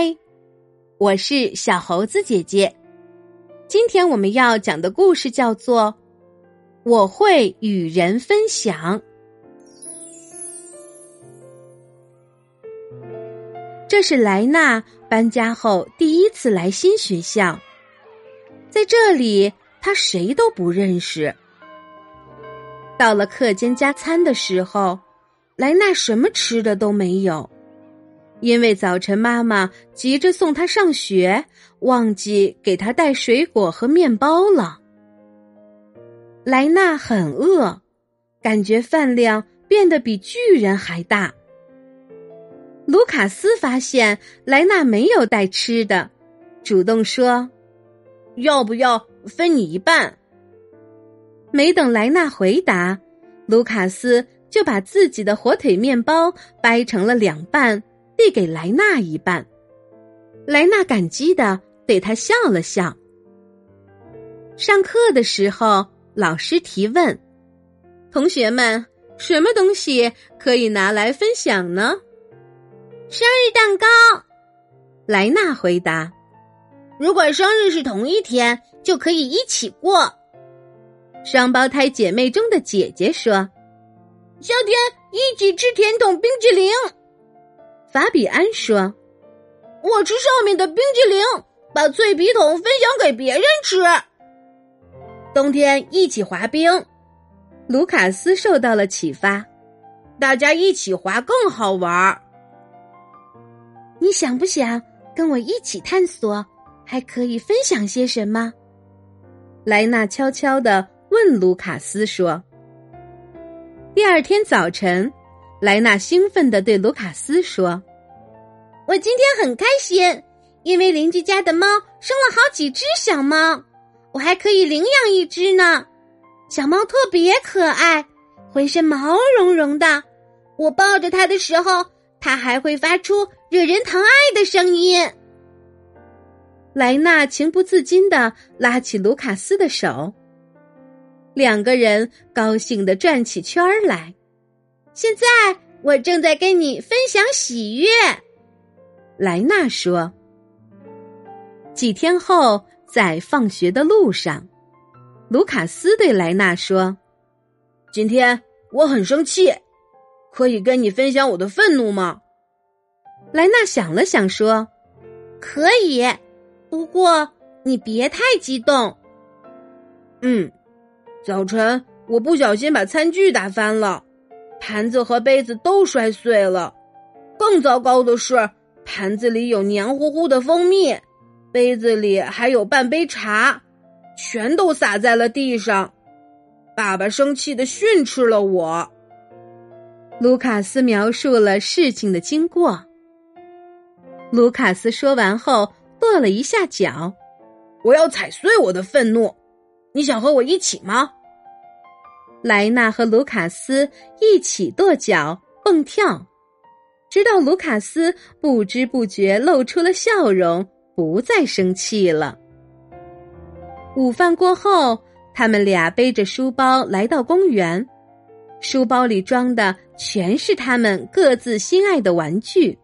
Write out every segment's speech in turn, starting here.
嗨，我是小猴子姐姐。今天我们要讲的故事叫做《我会与人分享》。这是莱纳搬家后第一次来新学校，在这里他谁都不认识。到了课间加餐的时候，莱纳什么吃的都没有。因为早晨妈妈急着送他上学，忘记给他带水果和面包了。莱纳很饿，感觉饭量变得比巨人还大。卢卡斯发现莱纳没有带吃的，主动说：“要不要分你一半？”没等莱纳回答，卢卡斯就把自己的火腿面包掰成了两半。递给莱纳一半，莱纳感激的对他笑了笑。上课的时候，老师提问：“同学们，什么东西可以拿来分享呢？”“生日蛋糕。”莱纳回答。“如果生日是同一天，就可以一起过。”双胞胎姐妹中的姐姐说：“夏天一起吃甜筒冰淇淋。”法比安说：“我吃上面的冰激凌，把脆皮桶分享给别人吃。冬天一起滑冰。”卢卡斯受到了启发，大家一起滑更好玩儿。你想不想跟我一起探索？还可以分享些什么？莱纳悄悄的问卢卡斯说。第二天早晨。莱纳兴奋地对卢卡斯说：“我今天很开心，因为邻居家的猫生了好几只小猫，我还可以领养一只呢。小猫特别可爱，浑身毛茸茸的。我抱着它的时候，它还会发出惹人疼爱的声音。”莱纳情不自禁的拉起卢卡斯的手，两个人高兴的转起圈儿来。现在我正在跟你分享喜悦，莱纳说。几天后，在放学的路上，卢卡斯对莱纳说：“今天我很生气，可以跟你分享我的愤怒吗？”莱纳想了想说：“可以，不过你别太激动。”嗯，早晨我不小心把餐具打翻了。盘子和杯子都摔碎了，更糟糕的是，盘子里有黏糊糊的蜂蜜，杯子里还有半杯茶，全都洒在了地上。爸爸生气的训斥了我。卢卡斯描述了事情的经过。卢卡斯说完后跺了一下脚，我要踩碎我的愤怒。你想和我一起吗？莱纳和卢卡斯一起跺脚蹦跳，直到卢卡斯不知不觉露出了笑容，不再生气了。午饭过后，他们俩背着书包来到公园，书包里装的全是他们各自心爱的玩具。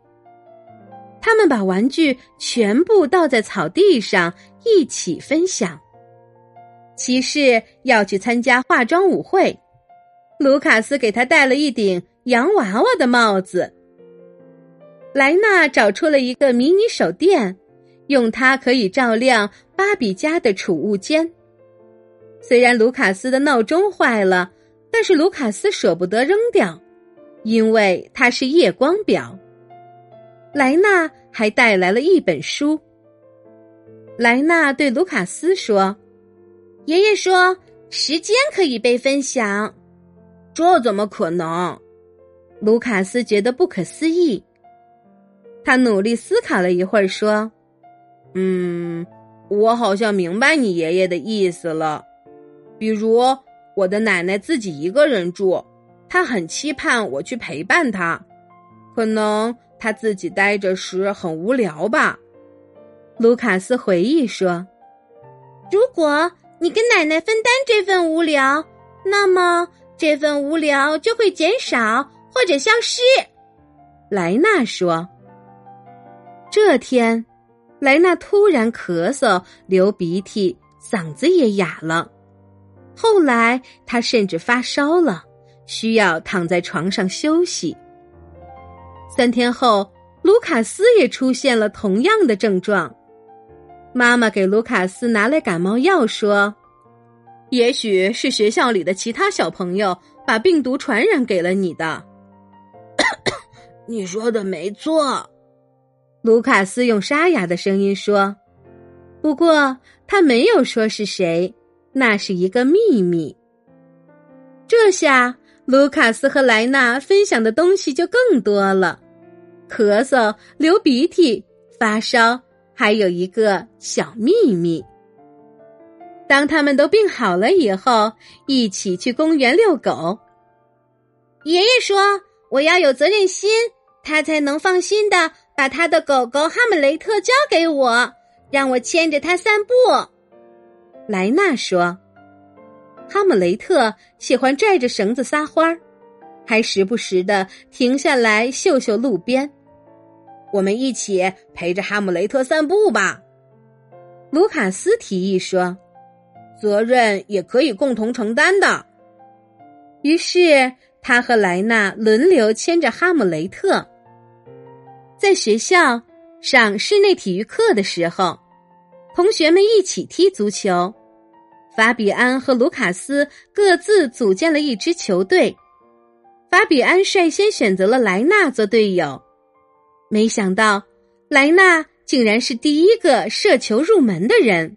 他们把玩具全部倒在草地上，一起分享。骑士要去参加化妆舞会，卢卡斯给他戴了一顶洋娃娃的帽子。莱纳找出了一个迷你手电，用它可以照亮芭比家的储物间。虽然卢卡斯的闹钟坏了，但是卢卡斯舍不得扔掉，因为它是夜光表。莱纳还带来了一本书。莱纳对卢卡斯说。爷爷说：“时间可以被分享，这怎么可能？”卢卡斯觉得不可思议。他努力思考了一会儿，说：“嗯，我好像明白你爷爷的意思了。比如，我的奶奶自己一个人住，她很期盼我去陪伴她。可能她自己待着时很无聊吧。”卢卡斯回忆说：“如果……”你跟奶奶分担这份无聊，那么这份无聊就会减少或者消失。莱纳说：“这天，莱娜突然咳嗽、流鼻涕，嗓子也哑了。后来，他甚至发烧了，需要躺在床上休息。三天后，卢卡斯也出现了同样的症状。妈妈给卢卡斯拿来感冒药，说：“也许是学校里的其他小朋友把病毒传染给了你的。”你说的没错。卢卡斯用沙哑的声音说：“不过他没有说是谁，那是一个秘密。”这下卢卡斯和莱娜分享的东西就更多了：咳嗽、流鼻涕、发烧，还有一个小秘密。当他们都病好了以后，一起去公园遛狗。爷爷说：“我要有责任心，他才能放心的。”把他的狗狗哈姆雷特交给我，让我牵着它散步。莱纳说：“哈姆雷特喜欢拽着绳子撒欢儿，还时不时的停下来嗅嗅路边。我们一起陪着哈姆雷特散步吧。”卢卡斯提议说：“责任也可以共同承担的。”于是他和莱纳轮流牵着哈姆雷特。在学校上室内体育课的时候，同学们一起踢足球。法比安和卢卡斯各自组建了一支球队。法比安率先选择了莱纳做队友，没想到莱纳竟然是第一个射球入门的人。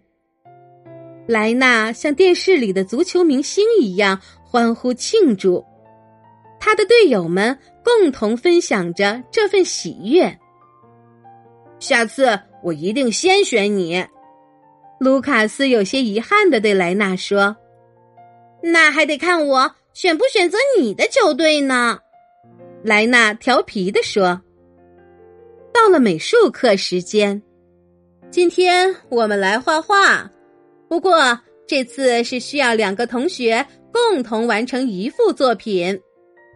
莱纳像电视里的足球明星一样欢呼庆祝。他的队友们共同分享着这份喜悦。下次我一定先选你，卢卡斯有些遗憾的对莱纳说：“那还得看我选不选择你的球队呢。”莱纳调皮的说：“到了美术课时间，今天我们来画画，不过这次是需要两个同学共同完成一幅作品。”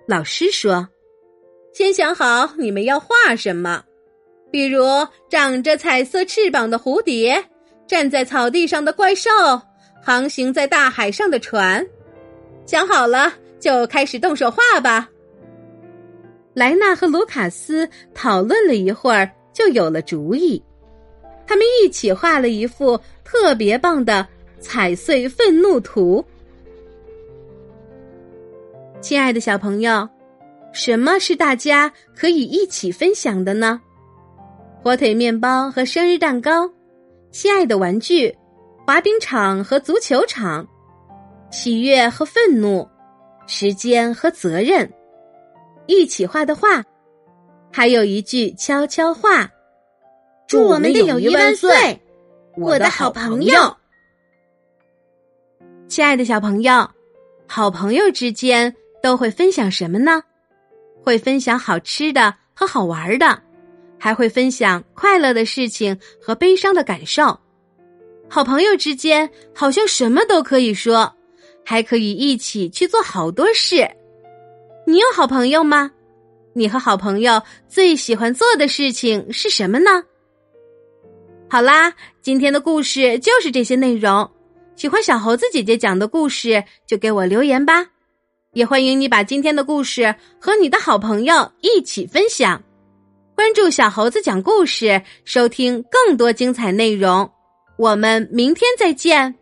老师说：“先想好你们要画什么，比如长着彩色翅膀的蝴蝶，站在草地上的怪兽，航行在大海上的船。想好了就开始动手画吧。”莱纳和卢卡斯讨论了一会儿，就有了主意。他们一起画了一幅特别棒的彩碎愤怒图。亲爱的小朋友，什么是大家可以一起分享的呢？火腿面包和生日蛋糕，亲爱的玩具，滑冰场和足球场，喜悦和愤怒，时间和责任，一起画的画，还有一句悄悄话：祝我们的友谊万岁，我的好朋友。亲爱的小朋友，好朋友之间。都会分享什么呢？会分享好吃的和好玩的，还会分享快乐的事情和悲伤的感受。好朋友之间好像什么都可以说，还可以一起去做好多事。你有好朋友吗？你和好朋友最喜欢做的事情是什么呢？好啦，今天的故事就是这些内容。喜欢小猴子姐姐讲的故事，就给我留言吧。也欢迎你把今天的故事和你的好朋友一起分享，关注小猴子讲故事，收听更多精彩内容。我们明天再见。